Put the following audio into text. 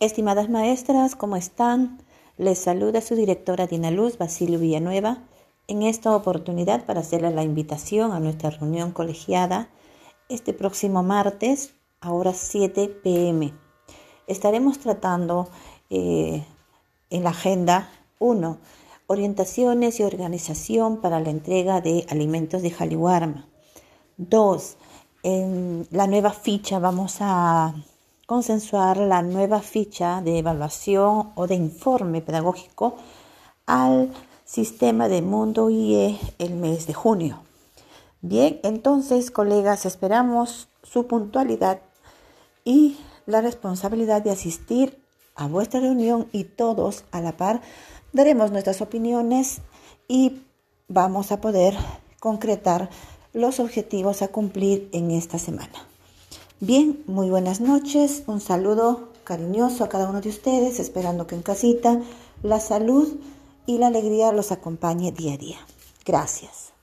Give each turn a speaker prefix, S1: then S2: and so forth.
S1: Estimadas maestras, ¿cómo están? Les saluda su directora Dina Luz Basilio Villanueva en esta oportunidad para hacerle la invitación a nuestra reunión colegiada este próximo martes a horas 7 pm. Estaremos tratando eh, en la agenda 1. Orientaciones y organización para la entrega de alimentos de Jaliwarma. 2. En la nueva ficha vamos a consensuar la nueva ficha de evaluación o de informe pedagógico al sistema de Mundo IE el mes de junio. Bien, entonces, colegas, esperamos su puntualidad y la responsabilidad de asistir a vuestra reunión y todos a la par daremos nuestras opiniones y vamos a poder concretar los objetivos a cumplir en esta semana. Bien, muy buenas noches, un saludo cariñoso a cada uno de ustedes, esperando que en casita la salud y la alegría los acompañe día a día. Gracias.